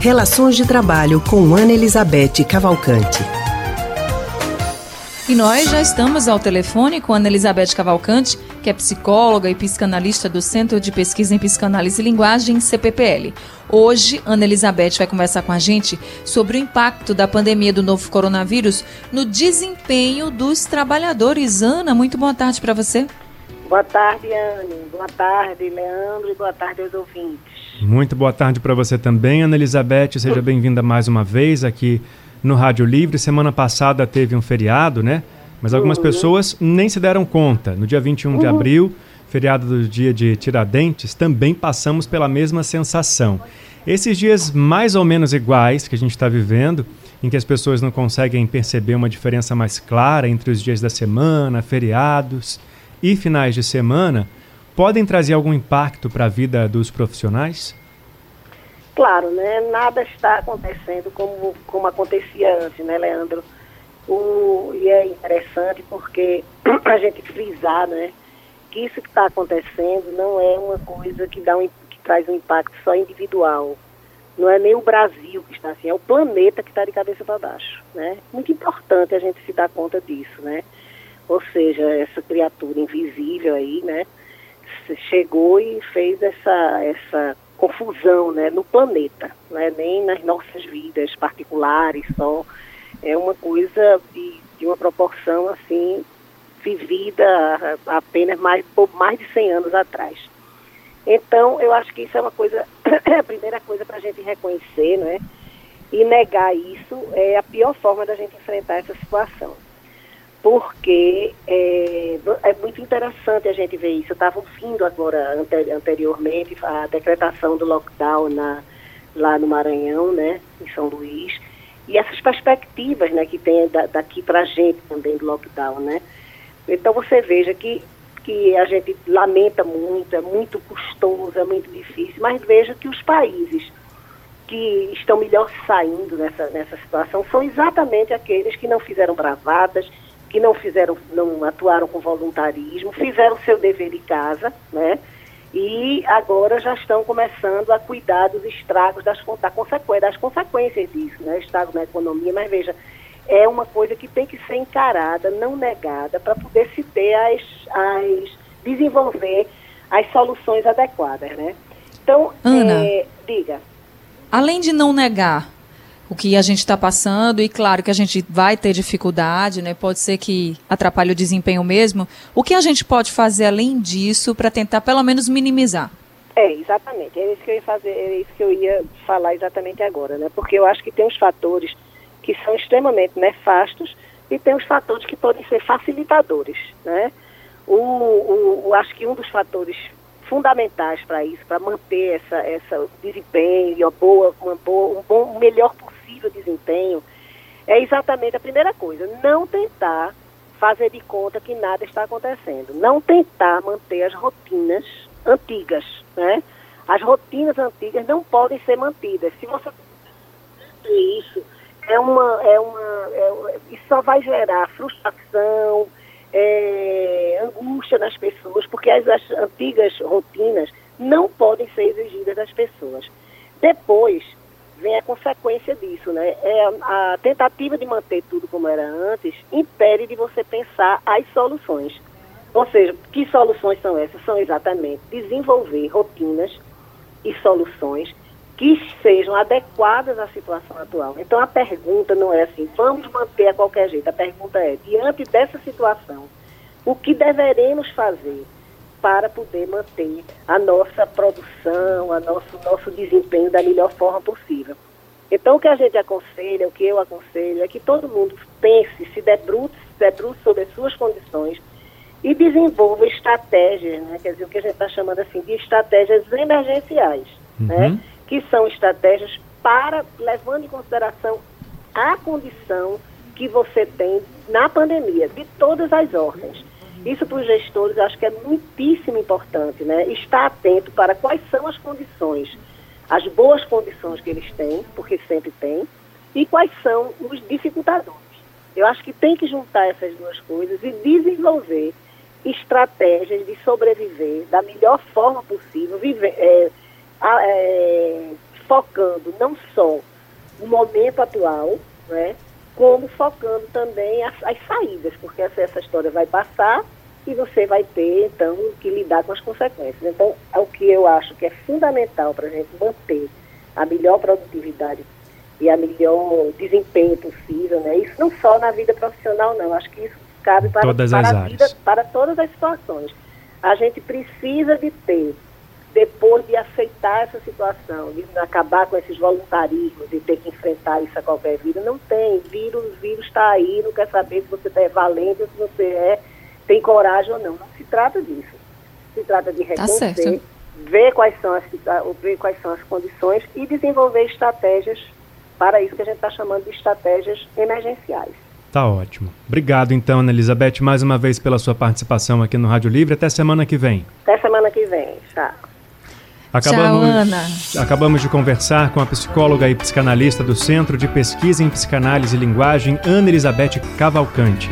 Relações de Trabalho com Ana Elizabeth Cavalcante. E nós já estamos ao telefone com Ana Elizabeth Cavalcante, que é psicóloga e psicanalista do Centro de Pesquisa em Psicanálise e Linguagem, CPPL. Hoje, Ana Elizabeth vai conversar com a gente sobre o impacto da pandemia do novo coronavírus no desempenho dos trabalhadores. Ana, muito boa tarde para você. Boa tarde, Anne. Boa tarde, Leandro, e boa tarde aos ouvintes. Muito boa tarde para você também, Ana Elizabeth. Seja bem-vinda mais uma vez aqui no Rádio Livre. Semana passada teve um feriado, né? Mas algumas uhum. pessoas nem se deram conta. No dia 21 uhum. de abril, feriado do dia de Tiradentes, também passamos pela mesma sensação. Esses dias mais ou menos iguais que a gente está vivendo, em que as pessoas não conseguem perceber uma diferença mais clara entre os dias da semana, feriados e finais de semana, podem trazer algum impacto para a vida dos profissionais? Claro, né? Nada está acontecendo como, como acontecia antes, né, Leandro? O, e é interessante porque a gente frisar, né, que isso que está acontecendo não é uma coisa que dá um, que traz um impacto só individual. Não é nem o Brasil que está assim, é o planeta que está de cabeça para baixo, né? Muito importante a gente se dar conta disso, né? Ou seja, essa criatura invisível aí, né, chegou e fez essa essa confusão né, no planeta, né, nem nas nossas vidas particulares só. É uma coisa de, de uma proporção assim vivida apenas mais, por mais de 100 anos atrás. Então, eu acho que isso é uma coisa, a primeira coisa para a gente reconhecer, né? E negar isso é a pior forma da gente enfrentar essa situação porque é, é, muito interessante a gente ver isso. Eu estava ouvindo agora, anteriormente, a decretação do lockdown na, lá no Maranhão, né, em São Luís, e essas perspectivas né, que tem da, daqui para a gente também do lockdown, né. Então você veja que, que a gente lamenta muito, é muito custoso, é muito difícil, mas veja que os países que estão melhor saindo nessa, nessa situação são exatamente aqueles que não fizeram bravadas, que não fizeram, não atuaram com voluntarismo, fizeram seu dever de casa, né? E agora já estão começando a cuidar dos estragos das, da consequência, das consequências disso, né? Estrago na economia, mas veja, é uma coisa que tem que ser encarada, não negada, para poder se ter as, as desenvolver as soluções adequadas, né? Então, Ana, é, diga. Além de não negar, o que a gente está passando e claro que a gente vai ter dificuldade, né? Pode ser que atrapalhe o desempenho mesmo. O que a gente pode fazer além disso para tentar pelo menos minimizar? É, exatamente. É isso que eu ia fazer, é isso que eu ia falar exatamente agora, né? Porque eu acho que tem os fatores que são extremamente nefastos e tem os fatores que podem ser facilitadores, né? O, o, o acho que um dos fatores fundamentais para isso, para manter essa, essa desempenho uma boa, uma boa, um bom, melhor possível desempenho, é exatamente a primeira coisa, não tentar fazer de conta que nada está acontecendo, não tentar manter as rotinas antigas, né? As rotinas antigas não podem ser mantidas. Se você isso é uma, é uma, é, isso só vai gerar frustração, é, angústia nas pessoas, porque as, as antigas rotinas não podem ser exigidas das pessoas. Depois vem a consequência disso, né? É a, a tentativa de manter tudo como era antes impede de você pensar as soluções. Ou seja, que soluções são essas? São exatamente desenvolver rotinas e soluções que sejam adequadas à situação atual. Então a pergunta não é assim, vamos manter a qualquer jeito. A pergunta é, diante dessa situação, o que deveremos fazer para poder manter a nossa produção, a nosso, nosso desempenho da melhor forma possível. Então o que a gente aconselha, o que eu aconselho, é que todo mundo pense, se debruce, se debruce sobre as suas condições e desenvolva estratégias, né? quer dizer, o que a gente está chamando assim de estratégias emergenciais, uhum. né? que são estratégias para, levando em consideração a condição que você tem na pandemia, de todas as ordens. Isso para os gestores acho que é muitíssimo importante, né? Estar atento para quais são as condições, as boas condições que eles têm, porque sempre tem, e quais são os dificultadores. Eu acho que tem que juntar essas duas coisas e desenvolver estratégias de sobreviver da melhor forma possível, viver, é, é, focando não só no momento atual, né, como focando também as, as saídas, porque essa, essa história vai passar e você vai ter, então, que lidar com as consequências. Então, é o que eu acho que é fundamental para a gente manter a melhor produtividade e a melhor desempenho possível, né? Isso não só na vida profissional, não. Acho que isso cabe para, todas para as a vida, para todas as situações. A gente precisa de ter, depois de aceitar essa situação, de acabar com esses voluntarismos, de ter que enfrentar isso a qualquer vida, não tem. Vírus, vírus está aí, não quer saber se você é valente ou se você é, tem coragem ou não. Não se trata disso. Se trata de Tá reconhecer, certo. ver quais são as ver quais são as condições e desenvolver estratégias para isso que a gente está chamando de estratégias emergenciais. Tá ótimo. Obrigado, então, Ana Elizabeth, mais uma vez pela sua participação aqui no Rádio Livre. Até semana que vem. Até semana que vem. Tchau. Acabamos, Tchau, Ana. acabamos de conversar com a psicóloga e psicanalista do Centro de Pesquisa em Psicanálise e Linguagem, Ana Elizabeth Cavalcante.